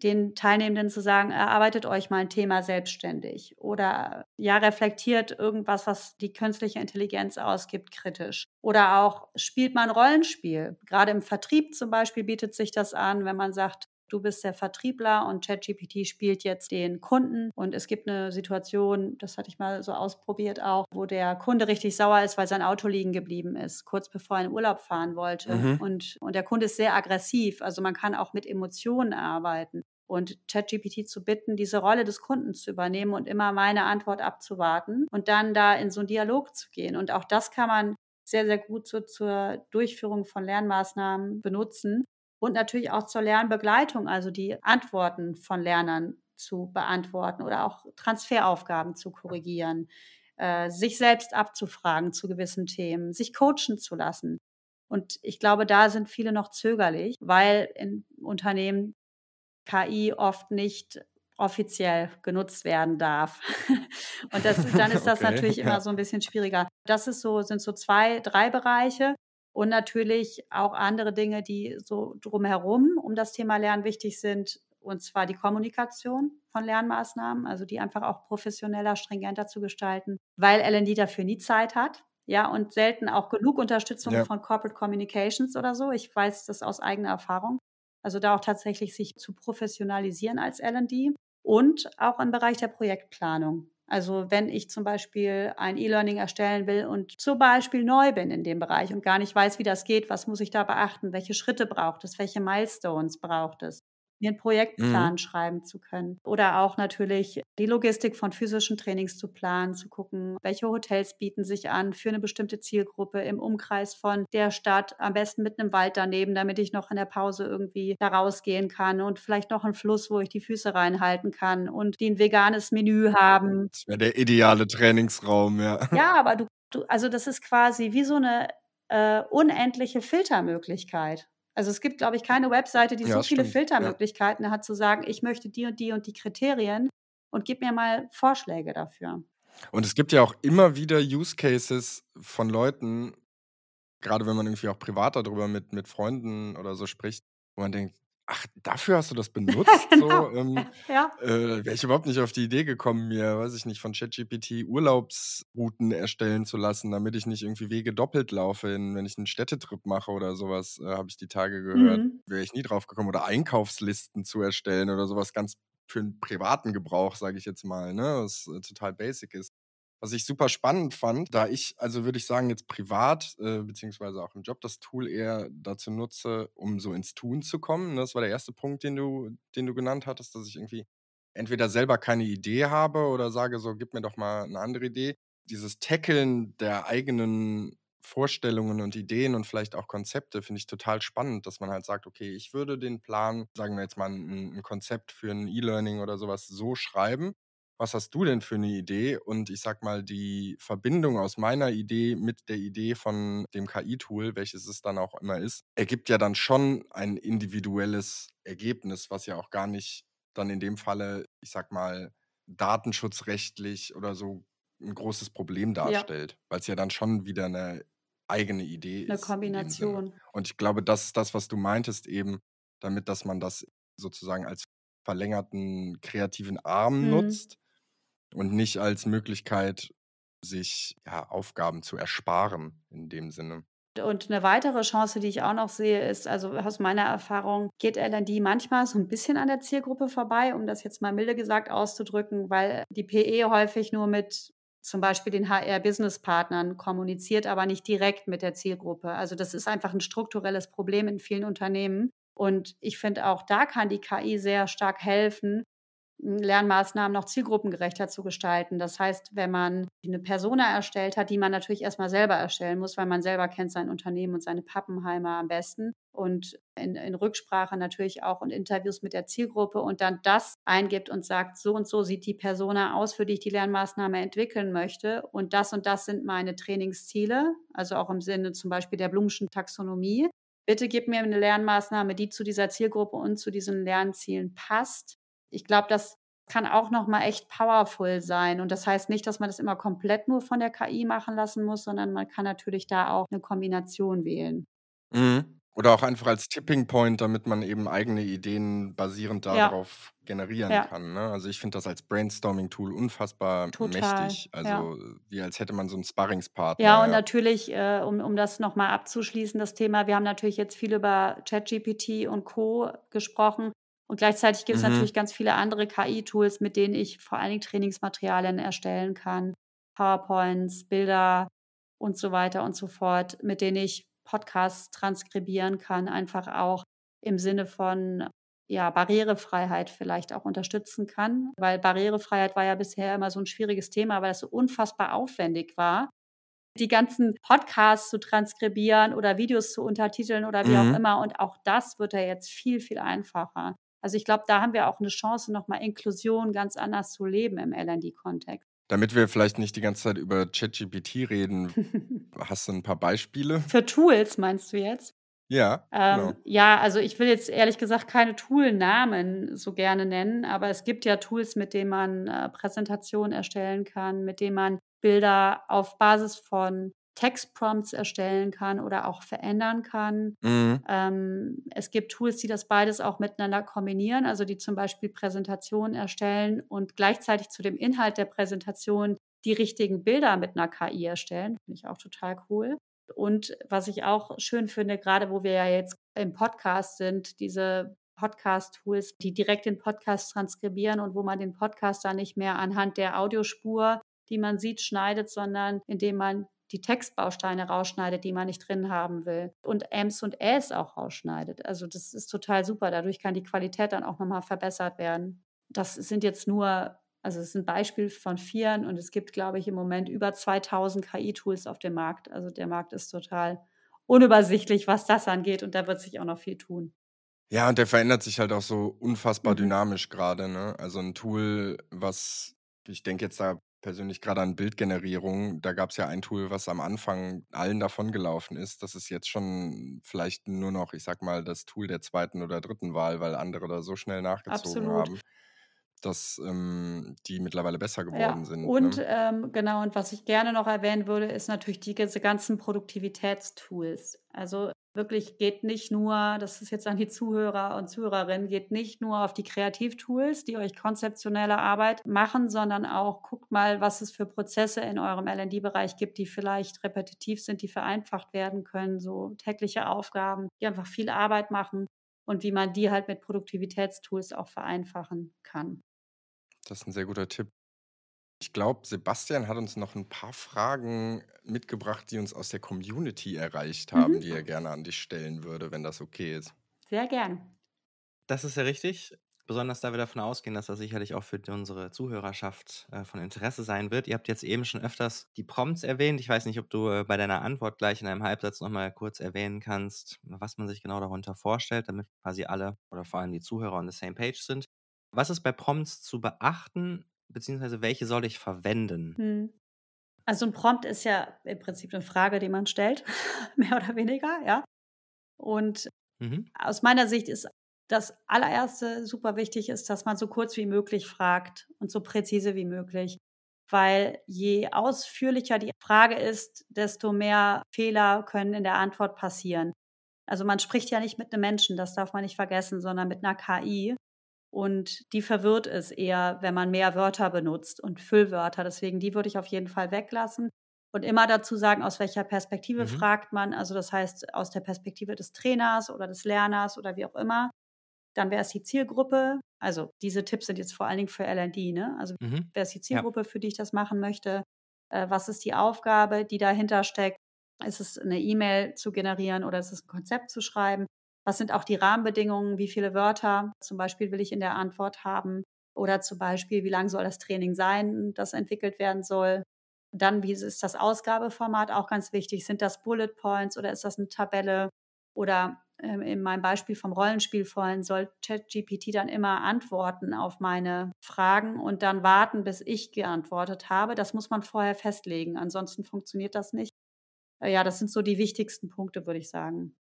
den Teilnehmenden zu sagen, erarbeitet euch mal ein Thema selbstständig oder ja, reflektiert irgendwas, was die künstliche Intelligenz ausgibt, kritisch. Oder auch spielt mal ein Rollenspiel. Gerade im Vertrieb zum Beispiel bietet sich das an, wenn man sagt, du bist der Vertriebler und ChatGPT spielt jetzt den Kunden und es gibt eine Situation, das hatte ich mal so ausprobiert auch, wo der Kunde richtig sauer ist, weil sein Auto liegen geblieben ist, kurz bevor er in Urlaub fahren wollte. Mhm. Und, und der Kunde ist sehr aggressiv, also man kann auch mit Emotionen arbeiten und ChatGPT zu bitten, diese Rolle des Kunden zu übernehmen und immer meine Antwort abzuwarten und dann da in so einen Dialog zu gehen. Und auch das kann man sehr, sehr gut so zur Durchführung von Lernmaßnahmen benutzen und natürlich auch zur Lernbegleitung, also die Antworten von Lernern zu beantworten oder auch Transferaufgaben zu korrigieren, äh, sich selbst abzufragen zu gewissen Themen, sich coachen zu lassen. Und ich glaube, da sind viele noch zögerlich, weil in Unternehmen KI oft nicht offiziell genutzt werden darf. (laughs) Und das, dann ist das okay, natürlich ja. immer so ein bisschen schwieriger. Das ist so, sind so zwei, drei Bereiche und natürlich auch andere Dinge, die so drumherum um das Thema Lernen wichtig sind. Und zwar die Kommunikation von Lernmaßnahmen, also die einfach auch professioneller, stringenter zu gestalten, weil LND dafür nie Zeit hat. Ja, und selten auch genug Unterstützung ja. von Corporate Communications oder so. Ich weiß das aus eigener Erfahrung. Also da auch tatsächlich sich zu professionalisieren als LD und auch im Bereich der Projektplanung. Also wenn ich zum Beispiel ein E-Learning erstellen will und zum Beispiel neu bin in dem Bereich und gar nicht weiß, wie das geht, was muss ich da beachten, welche Schritte braucht es, welche Milestones braucht es, einen Projektplan mhm. schreiben zu können. Oder auch natürlich die Logistik von physischen Trainings zu planen, zu gucken, welche Hotels bieten sich an für eine bestimmte Zielgruppe im Umkreis von der Stadt, am besten mit einem Wald daneben, damit ich noch in der Pause irgendwie da rausgehen kann und vielleicht noch einen Fluss, wo ich die Füße reinhalten kann und die ein veganes Menü haben. Das wäre der ideale Trainingsraum, ja. (laughs) Ja, aber du, du also das ist quasi wie so eine äh, unendliche Filtermöglichkeit. Also es gibt, glaube ich, keine Webseite, die ja, so viele stimmt. Filtermöglichkeiten ja. hat, zu sagen, ich möchte die und die und die Kriterien und gib mir mal Vorschläge dafür. Und es gibt ja auch immer wieder Use Cases von Leuten, gerade wenn man irgendwie auch privat darüber mit, mit Freunden oder so spricht, wo man denkt, Ach, dafür hast du das (laughs) benutzt? genau. so, ähm, (laughs) ja. äh, Wäre ich überhaupt nicht auf die Idee gekommen, mir, weiß ich nicht, von ChatGPT Urlaubsrouten erstellen zu lassen, damit ich nicht irgendwie Wege doppelt laufe, in, wenn ich einen Städtetrip mache oder sowas, äh, habe ich die Tage gehört. Mhm. Wäre ich nie drauf gekommen. Oder Einkaufslisten zu erstellen oder sowas ganz für einen privaten Gebrauch, sage ich jetzt mal, ne? was äh, total basic ist. Was ich super spannend fand, da ich, also würde ich sagen, jetzt privat, äh, beziehungsweise auch im Job das Tool eher dazu nutze, um so ins Tun zu kommen. Ne? Das war der erste Punkt, den du, den du genannt hattest, dass ich irgendwie entweder selber keine Idee habe oder sage so, gib mir doch mal eine andere Idee. Dieses Tackeln der eigenen Vorstellungen und Ideen und vielleicht auch Konzepte finde ich total spannend, dass man halt sagt, okay, ich würde den Plan, sagen wir jetzt mal ein, ein Konzept für ein E-Learning oder sowas so schreiben was hast du denn für eine Idee? Und ich sag mal, die Verbindung aus meiner Idee mit der Idee von dem KI-Tool, welches es dann auch immer ist, ergibt ja dann schon ein individuelles Ergebnis, was ja auch gar nicht dann in dem Falle, ich sag mal, datenschutzrechtlich oder so ein großes Problem darstellt, ja. weil es ja dann schon wieder eine eigene Idee eine ist. Eine Kombination. Und ich glaube, das ist das, was du meintest eben, damit, dass man das sozusagen als verlängerten kreativen Arm mhm. nutzt und nicht als Möglichkeit, sich ja, Aufgaben zu ersparen in dem Sinne. Und eine weitere Chance, die ich auch noch sehe, ist, also aus meiner Erfahrung geht LND manchmal so ein bisschen an der Zielgruppe vorbei, um das jetzt mal milde gesagt auszudrücken, weil die PE häufig nur mit zum Beispiel den HR-Business-Partnern kommuniziert, aber nicht direkt mit der Zielgruppe. Also das ist einfach ein strukturelles Problem in vielen Unternehmen, Und ich finde auch da kann die KI sehr stark helfen, Lernmaßnahmen noch zielgruppengerechter zu gestalten. Das heißt, wenn man eine Persona erstellt hat, die man natürlich erstmal selber erstellen muss, weil man selber kennt sein Unternehmen und seine Pappenheimer am besten und in, in, Rücksprache natürlich auch und Interviews mit der Zielgruppe und dann das eingibt und sagt, so und so sieht die Persona aus, für die ich die Lernmaßnahme entwickeln möchte und das und das sind meine Trainingsziele, also auch im Sinne zum Beispiel der Blumschen Taxonomie. Bitte gib mir eine Lernmaßnahme, die zu dieser Zielgruppe und zu diesen Lernzielen passt ich glaube, das kann auch noch mal echt powerful sein. Und das heißt nicht, dass man das immer komplett nur von der KI machen lassen muss, sondern man kann natürlich da auch eine Kombination wählen. Mhm. Oder auch einfach als Tipping Point, damit man eben eigene Ideen basierend Ja, darauf generieren ja, kann. Ne? Also ich finde das als Brainstorming-Tool unfassbar total. mächtig. Ja. Also wie als hätte man so einen Ja, Sparringspartner. und natürlich, äh, um, um das nochmal abzuschließen, das Thema, wir haben natürlich jetzt viel über ChatGPT und Co. gesprochen. Und gleichzeitig gibt es Mhm. natürlich ganz viele andere KI-Tools, mit denen ich vor allen Dingen Trainingsmaterialien erstellen kann. PowerPoints, Bilder und so weiter und so fort, mit denen ich Podcasts transkribieren kann, einfach auch im Sinne von ja, Barrierefreiheit vielleicht auch unterstützen kann. Weil Barrierefreiheit war ja bisher immer so ein schwieriges Thema, weil das so unfassbar aufwendig war, die ganzen Podcasts zu transkribieren oder Videos zu untertiteln oder wie auch Mhm. immer. Und auch das wird ja jetzt viel, viel einfacher. Also ich glaube, da haben wir auch eine Chance, nochmal Inklusion ganz anders zu leben im LD-Kontext. Damit wir vielleicht nicht die ganze Zeit über ChatGPT reden, (laughs) hast du ein paar Beispiele? Für Tools meinst du jetzt? Ja, genau. Ähm, ja, also ich will jetzt ehrlich gesagt keine Toolnamen so gerne nennen, aber es gibt ja Tools, mit denen man äh, Präsentationen erstellen kann, mit denen man Bilder auf Basis von Textprompts erstellen kann oder auch verändern kann. Mhm. Ähm, es gibt Tools, die das beides auch miteinander kombinieren, also die zum Beispiel Präsentationen erstellen und gleichzeitig zu dem Inhalt der Präsentation die richtigen Bilder mit einer KI erstellen. Finde ich auch total cool. Und was ich auch schön finde, gerade wo wir ja jetzt im Podcast sind, diese Podcast-Tools, die direkt den Podcast transkribieren und wo man den Podcast dann nicht mehr anhand der Audiospur, die man sieht, schneidet, sondern indem man die Textbausteine rausschneidet, die man nicht drin haben will. Und Ms und Äs auch rausschneidet. Also das ist total super. Dadurch kann die Qualität dann auch nochmal verbessert werden. Das sind jetzt nur, also es ist ein Beispiel von vieren und es gibt, glaube ich, im Moment über 2000 KI-Tools auf dem Markt. Also der Markt ist total unübersichtlich, was das angeht und da wird sich auch noch viel tun. Ja, und der verändert sich halt auch so unfassbar Mhm. dynamisch gerade. Ne? Also ein Tool, was, ich denke jetzt da persönlich gerade an Bildgenerierung, da gab es ja ein Tool, was am Anfang allen davon gelaufen ist. Das ist jetzt schon vielleicht nur noch, ich sag mal, das Tool der zweiten oder dritten Wahl, weil andere da so schnell nachgezogen Absolut. haben, dass ähm, die mittlerweile besser Ja, geworden sind. und Ne? ähm, genau, und was ich gerne noch erwähnen würde, ist natürlich die, diese ganzen Produktivitätstools. Also wirklich geht nicht nur, das ist jetzt an die Zuhörer und Zuhörerinnen, geht nicht nur auf die Kreativtools, die euch konzeptionelle Arbeit machen, sondern auch guckt mal, was es für Prozesse in eurem LD-Bereich gibt, die vielleicht repetitiv sind, die vereinfacht werden können, so tägliche Aufgaben, die einfach viel Arbeit machen und wie man die halt mit Produktivitätstools auch vereinfachen kann. Das ist ein sehr guter Tipp. Ich glaube, Sebastian hat uns noch ein paar Fragen mitgebracht, die uns aus der Community erreicht haben, Mhm. die er gerne an dich stellen würde, wenn das okay ist. Sehr gern. Das ist ja richtig. Besonders da wir davon ausgehen, dass das sicherlich auch für unsere Zuhörerschaft äh, von Interesse sein wird. Ihr habt jetzt eben schon öfters die Prompts erwähnt. Ich weiß nicht, ob du äh, bei deiner Antwort gleich in einem Halbsatz nochmal kurz erwähnen kannst, was man sich genau darunter vorstellt, damit quasi alle oder vor allem die Zuhörer on the same page sind. Was ist bei Prompts zu beachten, beziehungsweise welche soll ich verwenden? Hm. Also ein Prompt ist ja im Prinzip eine Frage, die man stellt, (laughs) mehr oder weniger, ja. Und Mhm. aus meiner Sicht ist das allererste super wichtig ist, dass man so kurz wie möglich fragt und so präzise wie möglich. Weil je ausführlicher die Frage ist, desto mehr Fehler können in der Antwort passieren. Also man spricht ja nicht mit einem Menschen, das darf man nicht vergessen, sondern mit einer KI. Und die verwirrt es eher, wenn man mehr Wörter benutzt und Füllwörter. Deswegen die würde ich auf jeden Fall weglassen. Und immer dazu sagen, aus welcher Perspektive Mhm. fragt man. Also das heißt, aus der Perspektive des Trainers oder des Lerners oder wie auch immer. Dann wäre es die Zielgruppe. Also diese Tipps sind jetzt vor allen Dingen für LD. Ne? Also Mhm. wer ist die Ja. Zielgruppe, für die ich das machen möchte? Äh, was ist die Aufgabe, die dahinter steckt? Ist es eine E-Mail zu generieren oder ist es ein Konzept zu schreiben? Was sind auch die Rahmenbedingungen? Wie viele Wörter zum Beispiel will ich in der Antwort haben? Oder zum Beispiel, wie lang soll das Training sein, das entwickelt werden soll? Dann, wie ist das Ausgabeformat auch ganz wichtig? Sind das Bullet Points oder ist das eine Tabelle? Oder ähm, in meinem Beispiel vom Rollenspiel vorhin soll ChatGPT dann immer antworten auf meine Fragen und dann warten, bis ich geantwortet habe. Das muss man vorher festlegen. Ansonsten funktioniert das nicht. Äh, ja, das sind so die wichtigsten Punkte, würde ich sagen.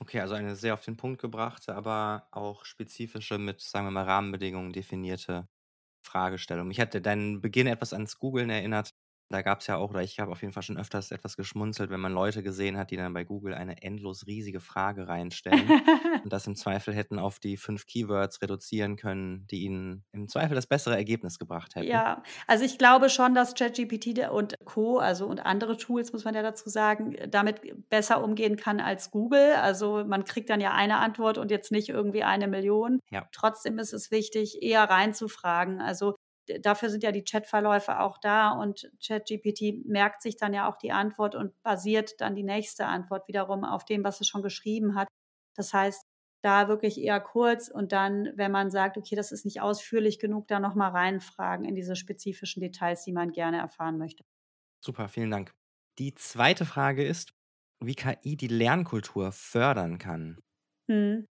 Okay, also eine sehr auf den Punkt gebrachte, aber auch spezifische mit, sagen wir mal, Rahmenbedingungen definierte Fragestellung. Mich hatte deinen Beginn etwas ans Googeln erinnert. Da gab es ja auch, oder ich habe auf jeden Fall schon öfters etwas geschmunzelt, wenn man Leute gesehen hat, die dann bei Google eine endlos riesige Frage reinstellen (laughs) und das im Zweifel hätten auf die fünf Keywords reduzieren können, die ihnen im Zweifel das bessere Ergebnis gebracht hätten. Ja, also ich glaube schon, dass ChatGPT und Co., also und andere Tools, muss man ja dazu sagen, damit besser umgehen kann als Google. Also man kriegt dann ja eine Antwort und jetzt nicht irgendwie eine Million. Ja. Trotzdem ist es wichtig, eher reinzufragen. Also dafür sind ja die Chatverläufe auch da und ChatGPT merkt sich dann ja auch die Antwort und basiert dann die nächste Antwort wiederum auf dem, was es schon geschrieben hat. Das heißt, da wirklich eher kurz und dann, wenn man sagt, okay, das ist nicht ausführlich genug, da nochmal reinfragen in diese spezifischen Details, die man gerne erfahren möchte. Super, vielen Dank. Die zweite Frage ist, wie KI die Lernkultur fördern kann. Hm.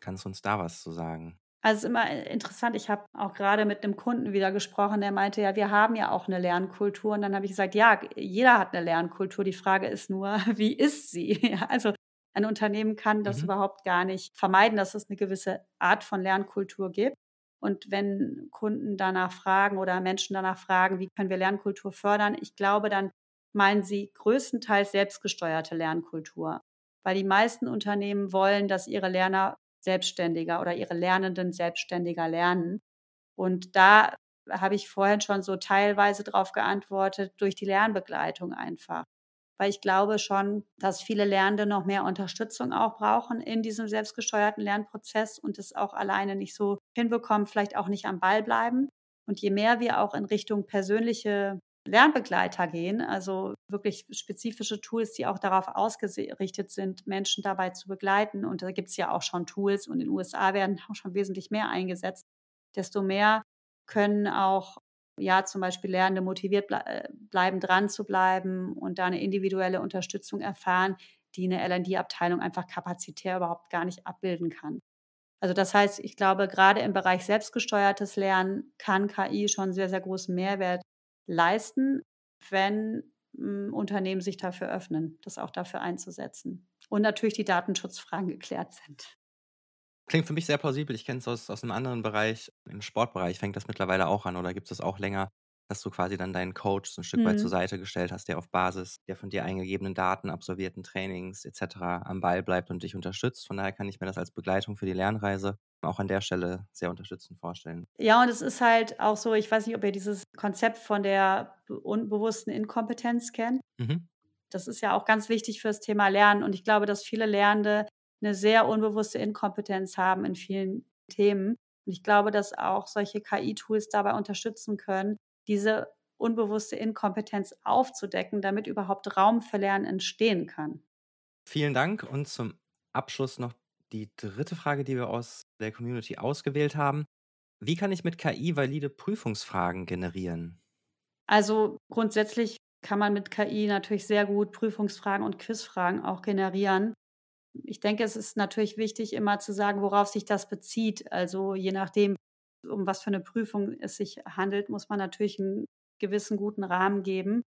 Kannst du uns da was zu sagen? Also es ist immer äh, interessant, ich habe auch gerade mit einem Kunden wieder gesprochen, der meinte, ja, wir haben ja auch eine Lernkultur. Und dann habe ich gesagt, ja, jeder hat eine Lernkultur. Die Frage ist nur, (laughs) wie ist sie? (laughs) also ein Unternehmen kann das mhm. überhaupt gar nicht vermeiden, dass es eine gewisse Art von Lernkultur gibt. Und wenn Kunden danach fragen oder Menschen danach fragen, wie können wir Lernkultur fördern, ich glaube, dann meinen sie größtenteils selbstgesteuerte Lernkultur. Weil die meisten Unternehmen wollen, dass ihre Lerner selbstständiger oder ihre Lernenden selbstständiger lernen. Und da habe ich vorhin schon so teilweise darauf geantwortet, durch die Lernbegleitung einfach. Weil ich glaube schon, dass viele Lernende noch mehr Unterstützung auch brauchen in diesem selbstgesteuerten Lernprozess und es auch alleine nicht so hinbekommen, vielleicht auch nicht am Ball bleiben. Und je mehr wir auch in Richtung persönliche Lernbegleiter gehen, also wirklich spezifische Tools, die auch darauf ausgerichtet sind, Menschen dabei zu begleiten. Und da gibt es ja auch schon Tools und in den USA werden auch schon wesentlich mehr eingesetzt. Desto mehr können auch ja zum Beispiel Lernende motiviert ble äh, bleiben, dran zu bleiben und da eine individuelle Unterstützung erfahren, die eine LD-Abteilung einfach kapazitär überhaupt gar nicht abbilden kann. Also das heißt, ich glaube, gerade im Bereich selbstgesteuertes Lernen kann KI schon sehr, sehr großen Mehrwert leisten, wenn hm, Unternehmen sich dafür öffnen, das auch dafür einzusetzen. Und natürlich die Datenschutzfragen geklärt sind. Klingt für mich sehr plausibel. Ich kenne es aus, aus einem anderen Bereich. Im Sportbereich fängt das mittlerweile auch an oder gibt es auch länger, dass du quasi dann deinen Coach so ein Stück mhm. weit zur mhm. Seite gestellt hast, der auf Basis der von dir eingegebenen Daten, absolvierten Trainings etc. am Ball bleibt und dich unterstützt. Von daher kann ich mir das als Begleitung für die Lernreise auch an der Stelle sehr unterstützend vorstellen. Ja, und es ist halt auch so, ich weiß nicht, ob ihr dieses Konzept von der unbewussten Inkompetenz kennt. Mhm. Das ist ja auch ganz wichtig für das Thema Lernen. Und ich glaube, dass viele Lernende eine sehr unbewusste Inkompetenz haben in vielen Themen. Und ich glaube, dass auch solche KI-Tools dabei unterstützen können, diese unbewusste Inkompetenz aufzudecken, damit überhaupt Raum für Lernen entstehen kann. Vielen Dank und zum Abschluss noch die dritte Frage, die wir aus der Community ausgewählt haben. Wie kann ich mit KI valide Prüfungsfragen generieren? Also grundsätzlich kann man mit KI natürlich sehr gut Prüfungsfragen und Quizfragen auch generieren. Ich denke, es ist natürlich wichtig, immer zu sagen, worauf sich das bezieht. Also je nachdem, um was für eine Prüfung es sich handelt, muss man natürlich einen gewissen guten Rahmen geben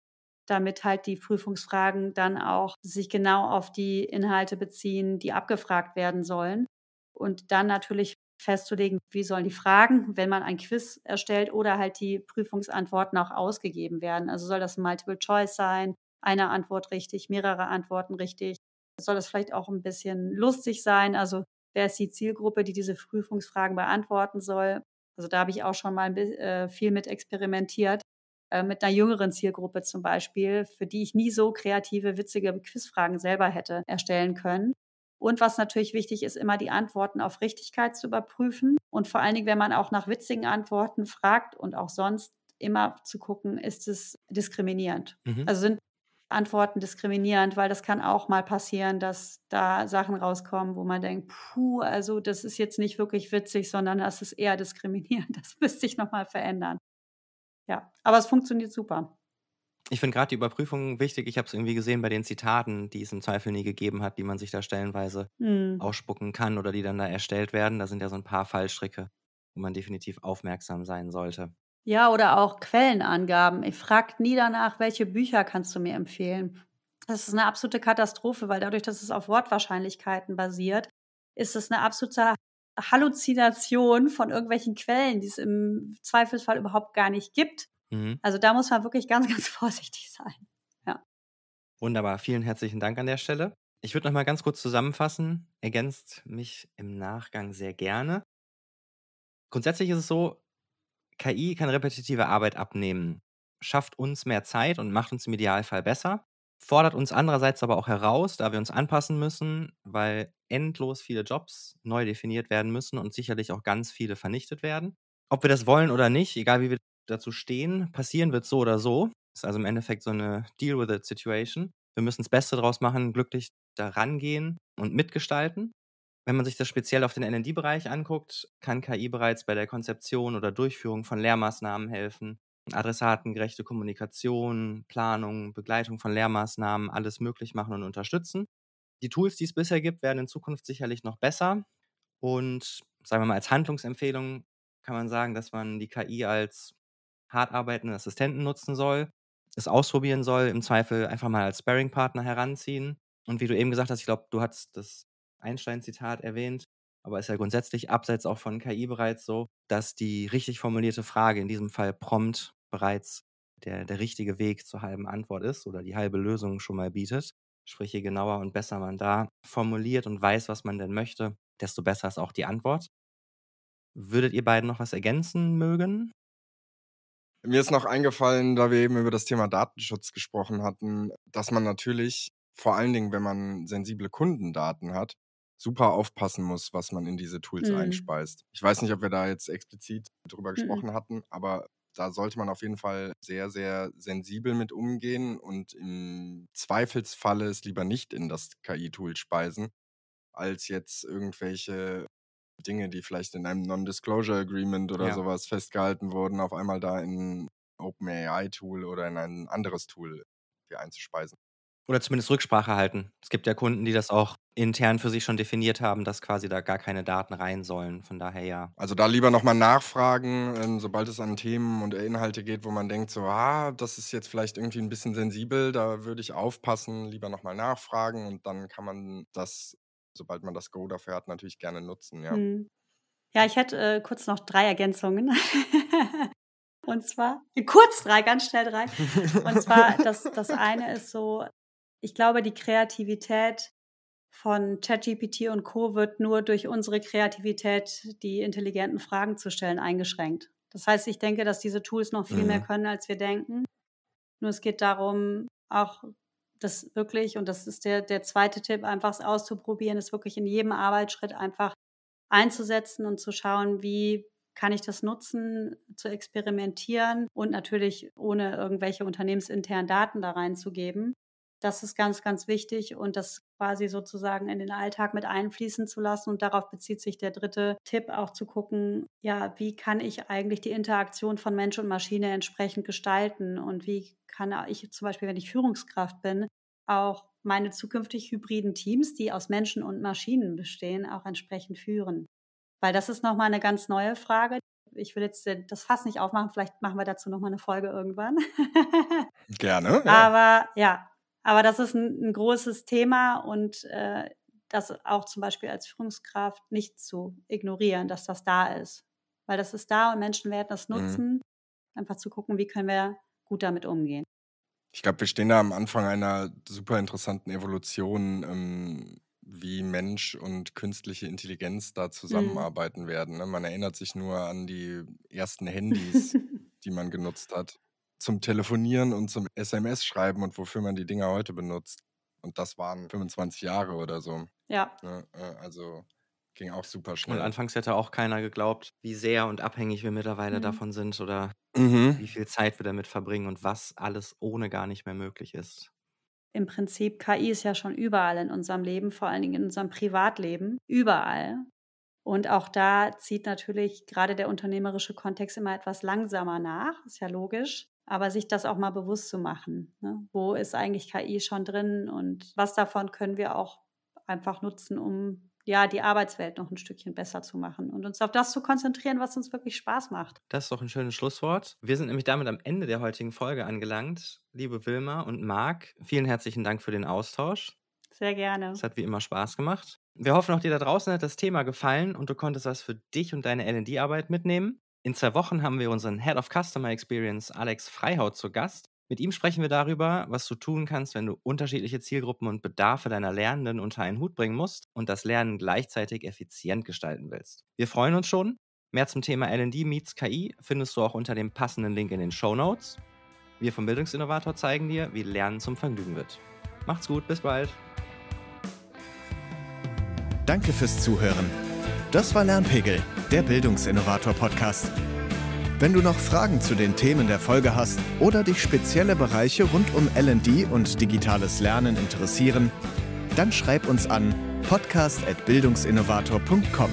damit halt die Prüfungsfragen dann auch sich genau auf die Inhalte beziehen, die abgefragt werden sollen. Und dann natürlich festzulegen, wie sollen die Fragen, wenn man ein Quiz erstellt oder halt die Prüfungsantworten auch ausgegeben werden. Also soll das Multiple Choice sein, eine Antwort richtig, mehrere Antworten richtig. Soll das vielleicht auch ein bisschen lustig sein? Also wer ist die Zielgruppe, die diese Prüfungsfragen beantworten soll? Also da habe ich auch schon mal äh, viel mit experimentiert. Äh, mit einer jüngeren Zielgruppe zum Beispiel, für die ich nie so kreative, witzige Quizfragen selber hätte erstellen können. Und was natürlich wichtig ist, immer die Antworten auf Richtigkeit zu überprüfen. Und vor allen Dingen, wenn man auch nach witzigen Antworten fragt und auch sonst immer zu gucken, ist es diskriminierend. Mhm. Also sind Antworten diskriminierend, weil das kann auch mal passieren, dass da Sachen rauskommen, wo man denkt, puh, also das ist jetzt nicht wirklich witzig, sondern das ist eher diskriminierend. (laughs) Das müsste ich nochmal verändern. Ja, aber es funktioniert super. Ich finde gerade die Überprüfung wichtig. Ich habe es irgendwie gesehen bei den Zitaten, die es im Zweifel nie gegeben hat, die man sich da stellenweise Mhm. ausspucken kann oder die dann da erstellt werden. Da sind ja so ein paar Fallstricke, wo man definitiv aufmerksam sein sollte. Ja, oder auch Quellenangaben. Ich frage nie danach, welche Bücher kannst du mir empfehlen. Das ist eine absolute Katastrophe, weil dadurch, dass es auf Wortwahrscheinlichkeiten basiert, ist es eine absolute Halluzination von irgendwelchen Quellen, die es im Zweifelsfall überhaupt gar nicht gibt. Mhm. Also da muss man wirklich ganz, (laughs) ganz vorsichtig sein. Wunderbar, vielen herzlichen Dank an der Stelle. Ich würde noch mal ganz kurz zusammenfassen. Ergänzt mich im Nachgang sehr gerne. Grundsätzlich ist es so, KI kann repetitive Arbeit abnehmen, schafft uns mehr Zeit und macht uns im Idealfall besser, fordert uns andererseits aber auch heraus, da wir uns anpassen müssen, weil endlos viele Jobs neu definiert werden müssen und sicherlich auch ganz viele vernichtet werden. Ob wir das wollen oder nicht, egal wie wir dazu stehen, passieren wird so oder so. Ist also im Endeffekt so eine Deal-with-it-Situation. Wir müssen das Beste draus machen, glücklich da rangehen und mitgestalten. Wenn man sich das speziell auf den NND-Bereich anguckt, kann KI bereits bei der Konzeption oder Durchführung von Lehrmaßnahmen helfen. Adressatengerechte Kommunikation, Planung, Begleitung von Lehrmaßnahmen, alles möglich machen und unterstützen. Die Tools, die es bisher gibt, werden in Zukunft sicherlich noch besser. Und sagen wir mal, als Handlungsempfehlung kann man sagen, dass man die KI als hart arbeitenden Assistenten nutzen soll, es ausprobieren soll, im Zweifel einfach mal als Sparring-Partner heranziehen. Und wie du eben gesagt hast, ich glaube, du hast das Einstein-Zitat erwähnt, aber ist ja grundsätzlich abseits auch von KI bereits so, dass die richtig formulierte Frage, in diesem Fall prompt, bereits der, der richtige Weg zur halben Antwort ist oder die halbe Lösung schon mal bietet. Sprich, je genauer und besser man da formuliert und weiß, was man denn möchte, desto besser ist auch die Antwort. Würdet ihr beiden noch was ergänzen mögen? Mir ist noch eingefallen, da wir eben über das Thema Datenschutz gesprochen hatten, dass man natürlich, vor allen Dingen, wenn man sensible Kundendaten hat, super aufpassen muss, was man in diese Tools Mhm. einspeist. Ich weiß nicht, ob wir da jetzt explizit drüber Mhm. gesprochen hatten, aber da sollte man auf jeden Fall sehr, sehr sensibel mit umgehen und im Zweifelsfalle es lieber nicht in das KI-Tool speisen, als jetzt irgendwelche Dinge, die vielleicht in einem Non-Disclosure Agreement oder Ja. sowas festgehalten wurden, auf einmal da in ein OpenAI-Tool oder in ein anderes Tool hier einzuspeisen. Oder zumindest Rücksprache halten. Es gibt ja Kunden, die das auch intern für sich schon definiert haben, dass quasi da gar keine Daten rein sollen. Von daher ja. Also da lieber nochmal nachfragen, ähm, sobald es an Themen und Inhalte geht, wo man denkt, so, ah, das ist jetzt vielleicht irgendwie ein bisschen sensibel, da würde ich aufpassen, lieber nochmal nachfragen und dann kann man das, sobald man das Go dafür hat, natürlich gerne nutzen, ja. Mhm. Ja, ich hätte äh, kurz noch drei Ergänzungen. (laughs) Und zwar, kurz drei, ganz schnell drei. (laughs) Und zwar, das, das eine ist so, ich glaube, die Kreativität von ChatGPT und Co. wird nur durch unsere Kreativität, die intelligenten Fragen zu stellen, eingeschränkt. Das heißt, ich denke, dass diese Tools noch viel mehr Mhm. können, als wir denken. Nur es geht darum, auch das wirklich, und das ist der, der zweite Tipp, einfach es auszuprobieren, es wirklich in jedem Arbeitsschritt einfach einzusetzen und zu schauen, wie kann ich das nutzen, zu experimentieren und natürlich ohne irgendwelche unternehmensinternen Daten da reinzugeben. Das ist ganz, ganz wichtig und das quasi sozusagen in den Alltag mit einfließen zu lassen. Und darauf bezieht sich der dritte Tipp, auch zu gucken, ja, wie kann ich eigentlich die Interaktion von Mensch und Maschine entsprechend gestalten und wie kann ich zum Beispiel, wenn ich Führungskraft bin, auch meine zukünftig hybriden Teams, die aus Menschen und Maschinen bestehen, auch entsprechend führen. Weil das ist nochmal eine ganz neue Frage. Ich will jetzt das Fass nicht aufmachen, vielleicht machen wir dazu nochmal eine Folge irgendwann. Gerne. (laughs) Ja. Aber ja, aber das ist ein, ein großes Thema und äh, das auch zum Beispiel als Führungskraft nicht zu ignorieren, dass das da ist. Weil das ist da und Menschen werden das Mhm. nutzen. Einfach zu gucken, wie können wir gut damit umgehen. Ich glaube, wir stehen da am Anfang einer super interessanten Evolution, ähm, wie Mensch und künstliche Intelligenz da Mhm. zusammenarbeiten werden. Ne? Man erinnert sich nur an die ersten (laughs) Handys, die man genutzt hat, zum Telefonieren und zum SMS-Schreiben und wofür man die Dinger heute benutzt. Und das waren 25 Jahre oder so. ja, Ne? Äh, Also ging auch super Und schnell. anfangs hätte auch keiner geglaubt, wie sehr und abhängig wir mittlerweile Mhm. davon sind oder Mhm. wie viel Zeit wir damit verbringen und was alles ohne gar nicht mehr möglich ist. im Prinzip, KI ist ja schon überall in unserem Leben, vor allen Dingen in unserem Privatleben, überall. Und auch da zieht natürlich gerade der unternehmerische Kontext immer etwas langsamer nach, ist ja logisch. Aber sich das auch mal bewusst zu machen. Ne? Wo ist eigentlich KI schon drin und was davon können wir auch einfach nutzen, um ja, die Arbeitswelt noch ein Stückchen besser zu machen und uns auf das zu konzentrieren, was uns wirklich Spaß macht. Das ist doch ein schönes Schlusswort. Wir sind nämlich damit am Ende der heutigen Folge angelangt. Liebe Wilma und Marc, vielen herzlichen Dank für den Austausch. Sehr gerne. Es hat wie immer Spaß gemacht. Wir hoffen auch dir da draußen hat das Thema gefallen und du konntest was für dich und deine LD-Arbeit mitnehmen. In zwei Wochen haben wir unseren Head of Customer Experience Alex Freihaut zu Gast. Mit ihm sprechen wir darüber, was du tun kannst, wenn du unterschiedliche Zielgruppen und Bedarfe deiner Lernenden unter einen Hut bringen musst und das Lernen gleichzeitig effizient gestalten willst. Wir freuen uns schon. Mehr zum Thema LD meets KI findest du auch unter dem passenden Link in den Show Notes. Wir vom Bildungsinnovator zeigen dir, wie Lernen zum Vergnügen wird. Macht's gut, bis bald. Danke fürs Zuhören. Das war Lernpegel, der Bildungsinnovator Podcast. Wenn du noch Fragen zu den Themen der Folge hast oder dich spezielle Bereiche rund um LD und digitales Lernen interessieren, dann schreib uns an podcast.bildungsinnovator.com.